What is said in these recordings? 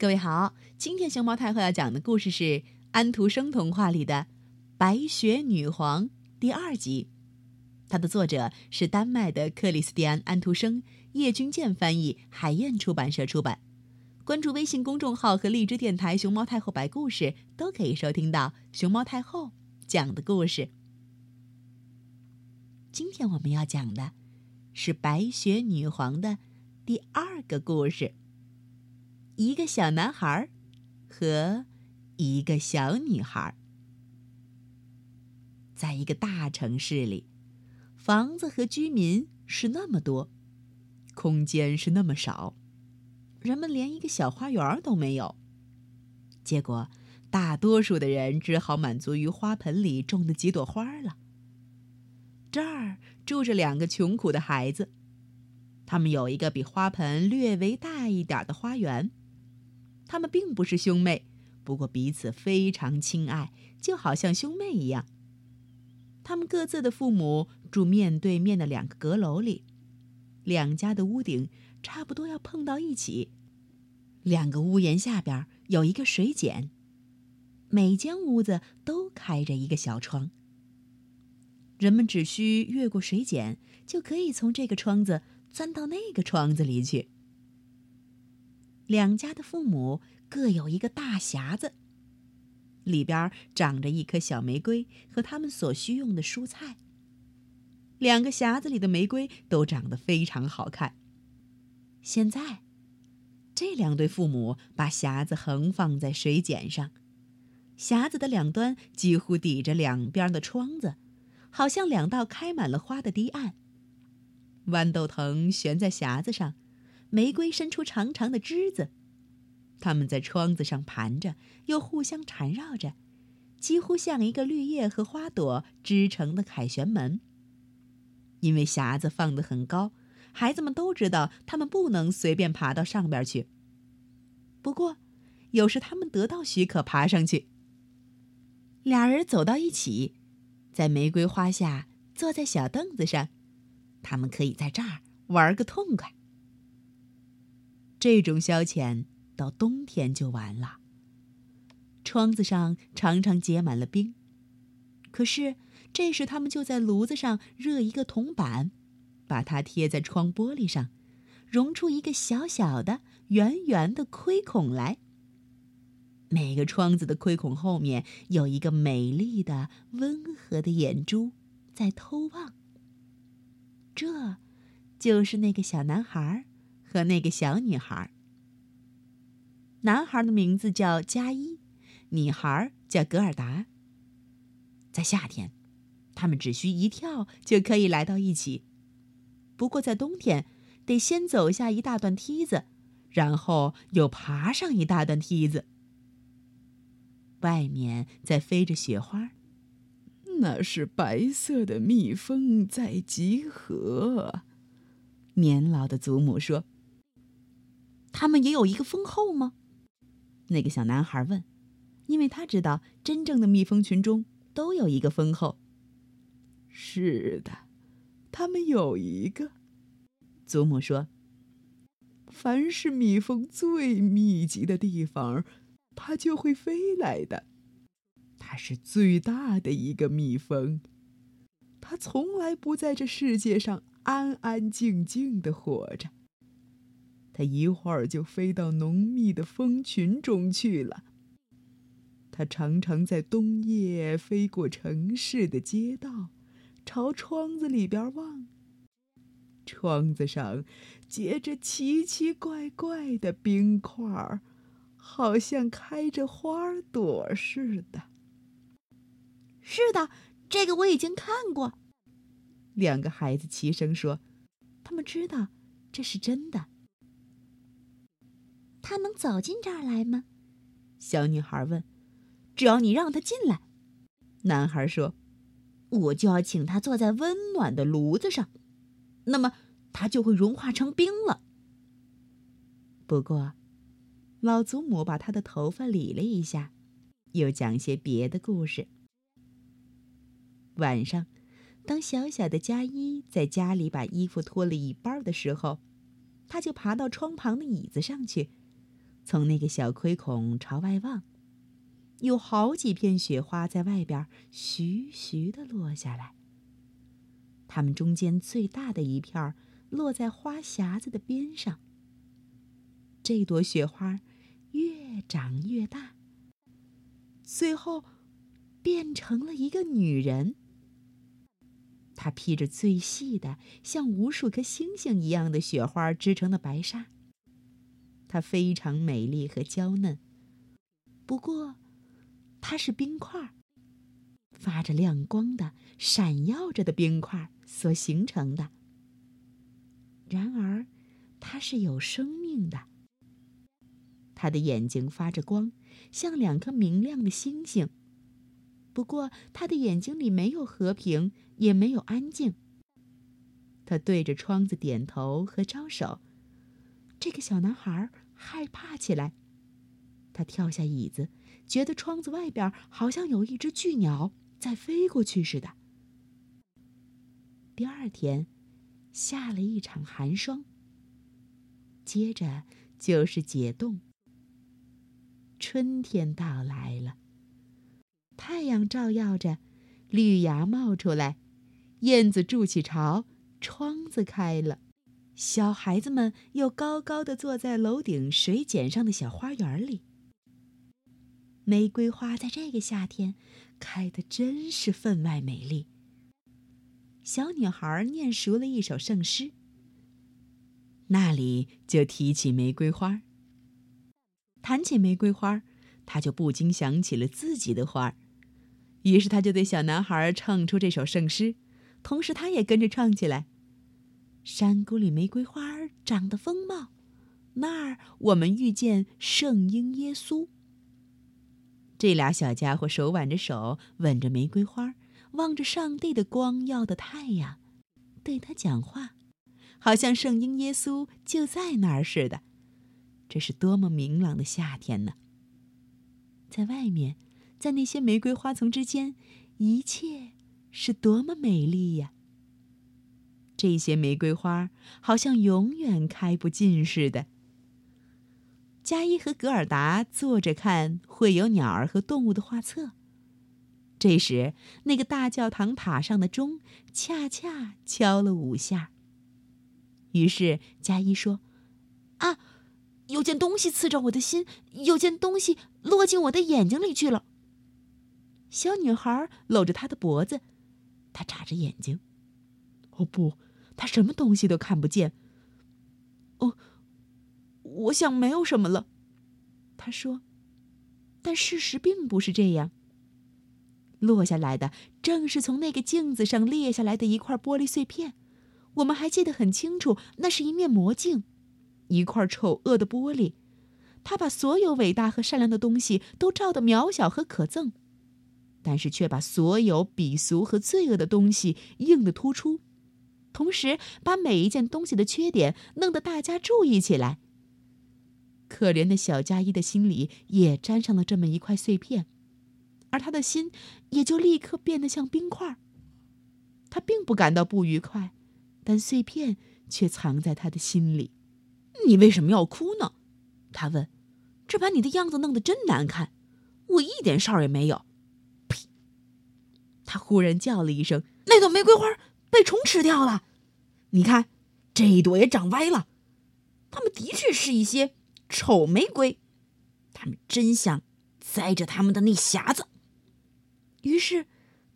各位好，今天熊猫太后要讲的故事是安徒生童话里的《白雪女皇》第二集。它的作者是丹麦的克里斯蒂安·安徒生，叶君健翻译，海燕出版社出版。关注微信公众号和荔枝电台“熊猫太后”白故事，都可以收听到熊猫太后讲的故事。今天我们要讲的是白雪女皇的第二个故事。一个小男孩和一个小女孩，在一个大城市里，房子和居民是那么多，空间是那么少，人们连一个小花园都没有。结果，大多数的人只好满足于花盆里种的几朵花了。这儿住着两个穷苦的孩子，他们有一个比花盆略微大一点的花园。他们并不是兄妹，不过彼此非常亲爱，就好像兄妹一样。他们各自的父母住面对面的两个阁楼里，两家的屋顶差不多要碰到一起。两个屋檐下边有一个水井，每间屋子都开着一个小窗。人们只需越过水井，就可以从这个窗子钻到那个窗子里去。两家的父母各有一个大匣子，里边长着一颗小玫瑰和他们所需用的蔬菜。两个匣子里的玫瑰都长得非常好看。现在，这两对父母把匣子横放在水碱上，匣子的两端几乎抵着两边的窗子，好像两道开满了花的堤岸。豌豆藤悬在匣子上。玫瑰伸出长长的枝子，它们在窗子上盘着，又互相缠绕着，几乎像一个绿叶和花朵织成的凯旋门。因为匣子放得很高，孩子们都知道他们不能随便爬到上边去。不过，有时他们得到许可爬上去。俩人走到一起，在玫瑰花下坐在小凳子上，他们可以在这儿玩个痛快。这种消遣到冬天就完了。窗子上常常结满了冰，可是这时他们就在炉子上热一个铜板，把它贴在窗玻璃上，融出一个小小的、圆圆的窥孔来。每个窗子的窥孔后面有一个美丽的、温和的眼珠在偷望。这，就是那个小男孩儿。和那个小女孩。男孩的名字叫加伊，女孩叫格尔达。在夏天，他们只需一跳就可以来到一起；不过在冬天，得先走下一大段梯子，然后又爬上一大段梯子。外面在飞着雪花，那是白色的蜜蜂在集合。年老的祖母说。他们也有一个蜂后吗？那个小男孩问，因为他知道真正的蜜蜂群中都有一个蜂后。是的，他们有一个。祖母说：“凡是蜜蜂最密集的地方，它就会飞来的。它是最大的一个蜜蜂，它从来不在这世界上安安静静的活着。”他一会儿就飞到浓密的蜂群中去了。它常常在冬夜飞过城市的街道，朝窗子里边望。窗子上结着奇奇怪怪的冰块儿，好像开着花朵似的。是的，这个我已经看过。两个孩子齐声说：“他们知道这是真的。”他能走进这儿来吗？小女孩问。“只要你让他进来。”男孩说，“我就要请他坐在温暖的炉子上，那么他就会融化成冰了。”不过，老祖母把他的头发理了一下，又讲些别的故事。晚上，当小小的加一在家里把衣服脱了一半的时候，他就爬到窗旁的椅子上去。从那个小窥孔朝外望，有好几片雪花在外边徐徐的落下来。它们中间最大的一片落在花匣子的边上。这朵雪花越长越大，最后变成了一个女人。她披着最细的、像无数颗星星一样的雪花织成的白纱。它非常美丽和娇嫩，不过，它是冰块，发着亮光的、闪耀着的冰块所形成的。然而，它是有生命的。他的眼睛发着光，像两颗明亮的星星。不过，他的眼睛里没有和平，也没有安静。他对着窗子点头和招手。这个小男孩害怕起来，他跳下椅子，觉得窗子外边好像有一只巨鸟在飞过去似的。第二天，下了一场寒霜。接着就是解冻。春天到来了，太阳照耀着，绿芽冒出来，燕子筑起巢，窗子开了，小孩子们又高高的坐在楼顶水剪上的小花园里。玫瑰花在这个夏天开得真是分外美丽。小女孩念熟了一首圣诗，那里就提起玫瑰花。谈起玫瑰花，她就不禁想起了自己的花于是她就对小男孩唱出这首圣诗，同时她也跟着唱起来：“山谷里玫瑰花长得丰茂，那儿我们遇见圣婴耶稣。”这俩小家伙手挽着手，吻着玫瑰花，望着上帝的光耀的太阳，对他讲话，好像圣婴耶稣就在那儿似的。这是多么明朗的夏天呢！在外面，在那些玫瑰花丛之间，一切是多么美丽呀！这些玫瑰花好像永远开不尽似的。加伊和格尔达坐着看会有鸟儿和动物的画册。这时，那个大教堂塔上的钟恰恰敲了五下。于是，加伊说：“啊！”有件东西刺着我的心，有件东西落进我的眼睛里去了。小女孩搂着他的脖子，她眨着眼睛。哦不，他什么东西都看不见。哦，我想没有什么了，他说。但事实并不是这样。落下来的正是从那个镜子上裂下来的一块玻璃碎片，我们还记得很清楚，那是一面魔镜。一块丑恶的玻璃，它把所有伟大和善良的东西都照得渺小和可憎，但是却把所有鄙俗和罪恶的东西映得突出，同时把每一件东西的缺点弄得大家注意起来。可怜的小加一的心里也沾上了这么一块碎片，而他的心也就立刻变得像冰块。他并不感到不愉快，但碎片却藏在他的心里。你为什么要哭呢？他问。这把你的样子弄得真难看，我一点事儿也没有。呸！他忽然叫了一声：“那朵玫瑰花被虫吃掉了。你看，这一朵也长歪了。它们的确是一些丑玫瑰，它们真像栽着它们的那匣子。”于是，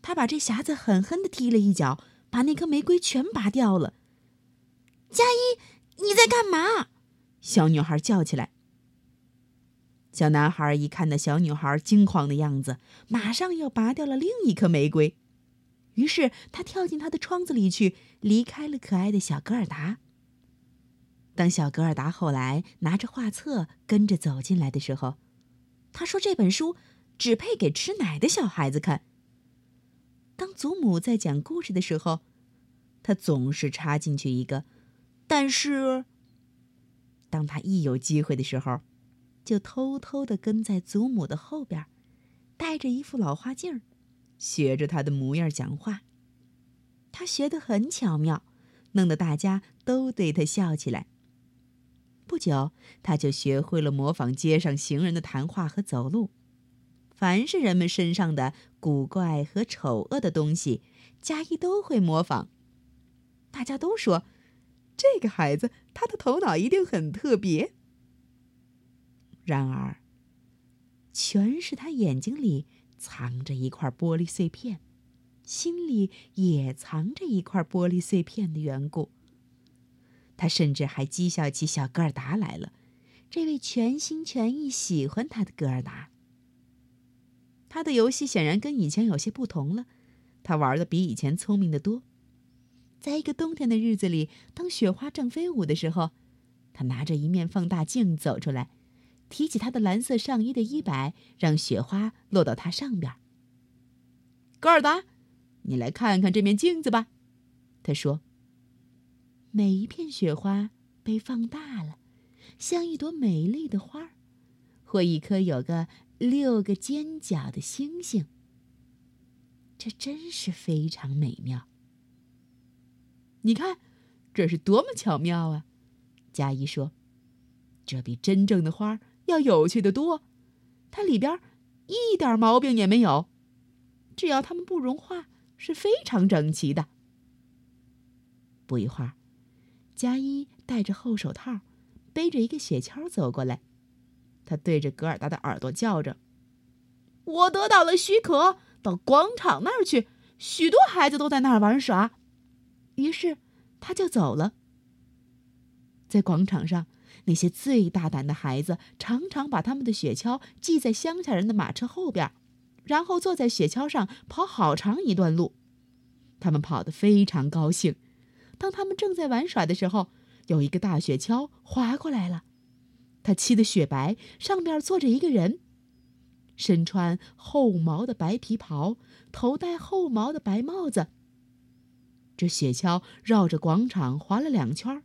他把这匣子狠狠的踢了一脚，把那颗玫瑰全拔掉了。加一。你在干嘛？小女孩叫起来。小男孩一看那小女孩惊慌的样子，马上又拔掉了另一颗玫瑰。于是他跳进他的窗子里去，离开了可爱的小格尔达。当小格尔达后来拿着画册跟着走进来的时候，他说：“这本书只配给吃奶的小孩子看。”当祖母在讲故事的时候，他总是插进去一个。但是，当他一有机会的时候，就偷偷的跟在祖母的后边，戴着一副老花镜，学着他的模样讲话。他学得很巧妙，弄得大家都对他笑起来。不久，他就学会了模仿街上行人的谈话和走路。凡是人们身上的古怪和丑恶的东西，佳一都会模仿。大家都说，这个孩子他的头脑一定很特别。然而，全是他眼睛里藏着一块玻璃碎片，心里也藏着一块玻璃碎片的缘故。他甚至还讥笑起小戈尔达来了，这位全心全意喜欢他的戈尔达。他的游戏显然跟以前有些不同了，他玩的比以前聪明的多。在一个冬天的日子里，当雪花正飞舞的时候，他拿着一面放大镜走出来，提起他的蓝色上衣的衣摆，让雪花落到他上边。戈尔达，你来看看这面镜子吧，他说。每一片雪花被放大了，像一朵美丽的花儿，或一颗有个。六个尖角的星星，这真是非常美妙。你看，这是多么巧妙啊！佳怡说：“这比真正的花儿要有趣的多，它里边一点毛病也没有，只要它们不融化，是非常整齐的。”不一会儿，佳一戴着厚手套，背着一个雪橇走过来。他对着格尔达的耳朵叫着：“我得到了许可，到广场那儿去。许多孩子都在那儿玩耍。”于是他就走了。在广场上，那些最大胆的孩子常常把他们的雪橇系在乡下人的马车后边，然后坐在雪橇上跑好长一段路。他们跑得非常高兴。当他们正在玩耍的时候，有一个大雪橇滑过来了。他漆的雪白，上边坐着一个人，身穿厚毛的白皮袍，头戴厚毛的白帽子。这雪橇绕着广场滑了两圈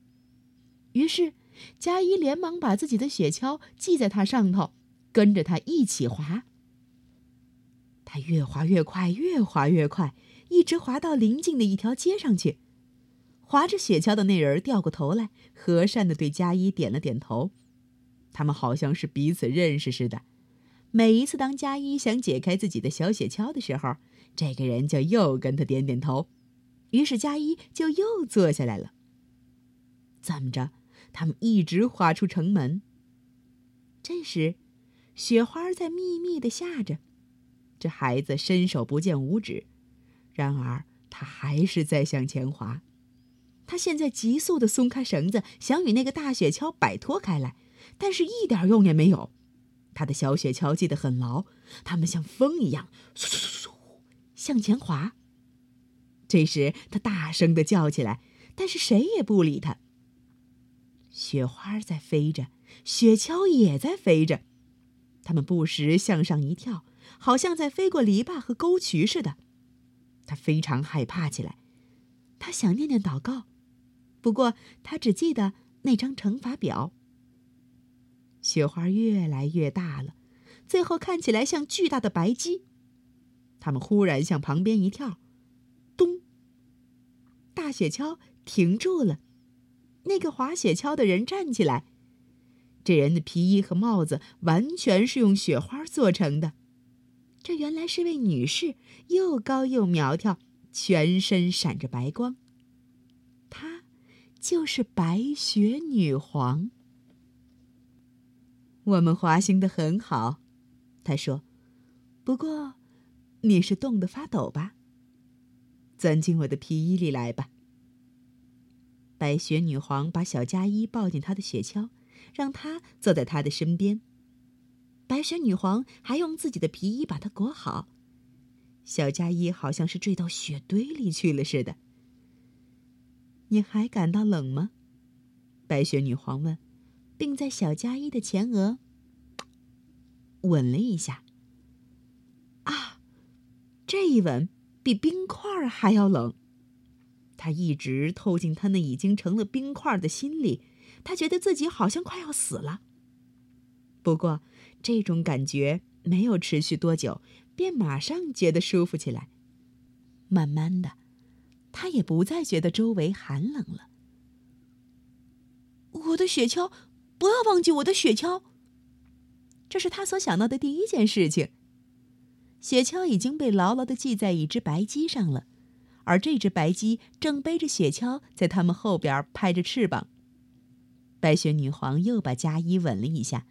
于是佳一连忙把自己的雪橇系在它上头，跟着它一起滑。它越滑越快，越滑越快，一直滑到邻近的一条街上去。滑着雪橇的那人掉过头来，和善的对佳一点了点头。他们好像是彼此认识似的。每一次当佳一想解开自己的小雪橇的时候，这个人就又跟他点点头，于是佳一就又坐下来了。怎么着，他们一直滑出城门。这时，雪花在密密的下着，这孩子伸手不见五指，然而他还是在向前滑。他现在急速的松开绳子，想与那个大雪橇摆脱开来。但是，一点用也没有。他的小雪橇系得很牢，他们像风一样，嗖嗖嗖嗖向前滑。这时，他大声的叫起来，但是谁也不理他。雪花在飞着，雪橇也在飞着，它们不时向上一跳，好像在飞过篱笆和沟渠似的。他非常害怕起来，他想念念祷告，不过他只记得那张乘法表。雪花越来越大了，最后看起来像巨大的白鸡。他们忽然向旁边一跳，咚！大雪橇停住了。那个滑雪橇的人站起来，这人的皮衣和帽子完全是用雪花做成的。这原来是位女士，又高又苗条，全身闪着白光。她就是白雪女皇。我们滑行的很好，他说。不过，你是冻得发抖吧？钻进我的皮衣里来吧。白雪女皇把小加一抱进她的雪橇，让她坐在她的身边。白雪女皇还用自己的皮衣把它裹好。小加一好像是坠到雪堆里去了似的。你还感到冷吗？白雪女皇问。并在小加一的前额吻了一下。啊，这一吻比冰块还要冷。他一直透进他那已经成了冰块的心里，他觉得自己好像快要死了。不过，这种感觉没有持续多久，便马上觉得舒服起来。慢慢的，他也不再觉得周围寒冷了。我的雪橇。不要忘记我的雪橇。这是他所想到的第一件事情。雪橇已经被牢牢的系在一只白鸡上了，而这只白鸡正背着雪橇在他们后边拍着翅膀。白雪女皇又把佳伊吻了一下，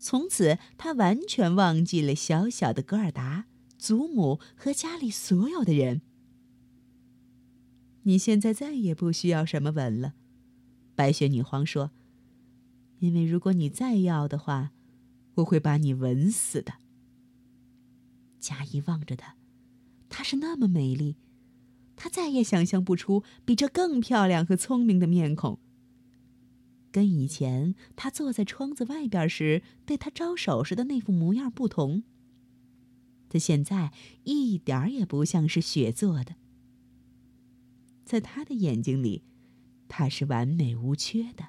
从此她完全忘记了小小的格尔达、祖母和家里所有的人。你现在再也不需要什么吻了，白雪女皇说。因为如果你再要的话，我会把你吻死的。佳怡望着她，她是那么美丽，她再也想象不出比这更漂亮和聪明的面孔。跟以前她坐在窗子外边时对他招手时的那副模样不同。她现在一点儿也不像是雪做的。在他的眼睛里，她是完美无缺的。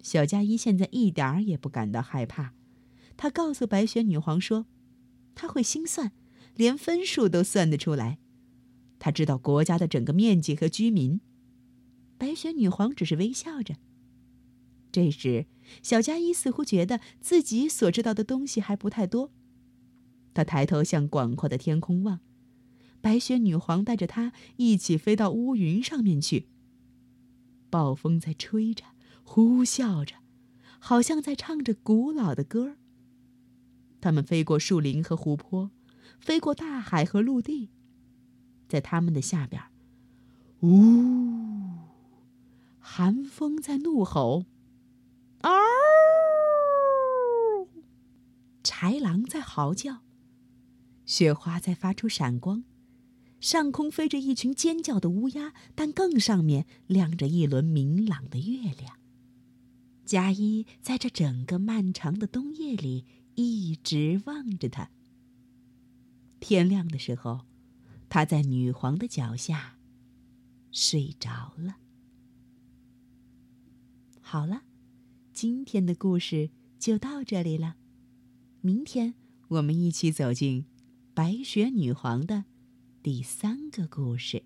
小佳一现在一点儿也不感到害怕，他告诉白雪女皇说：“他会心算，连分数都算得出来。他知道国家的整个面积和居民。”白雪女皇只是微笑着。这时，小佳一似乎觉得自己所知道的东西还不太多，他抬头向广阔的天空望，白雪女皇带着他一起飞到乌云上面去。暴风在吹着。呼啸着，好像在唱着古老的歌儿。他们飞过树林和湖泊，飞过大海和陆地，在他们的下边，呜，寒风在怒吼，嗷，豺狼在嚎叫，雪花在发出闪光，上空飞着一群尖叫的乌鸦，但更上面亮着一轮明朗的月亮。佳一在这整个漫长的冬夜里一直望着他。天亮的时候，他在女皇的脚下睡着了。好了，今天的故事就到这里了。明天我们一起走进白雪女皇的第三个故事。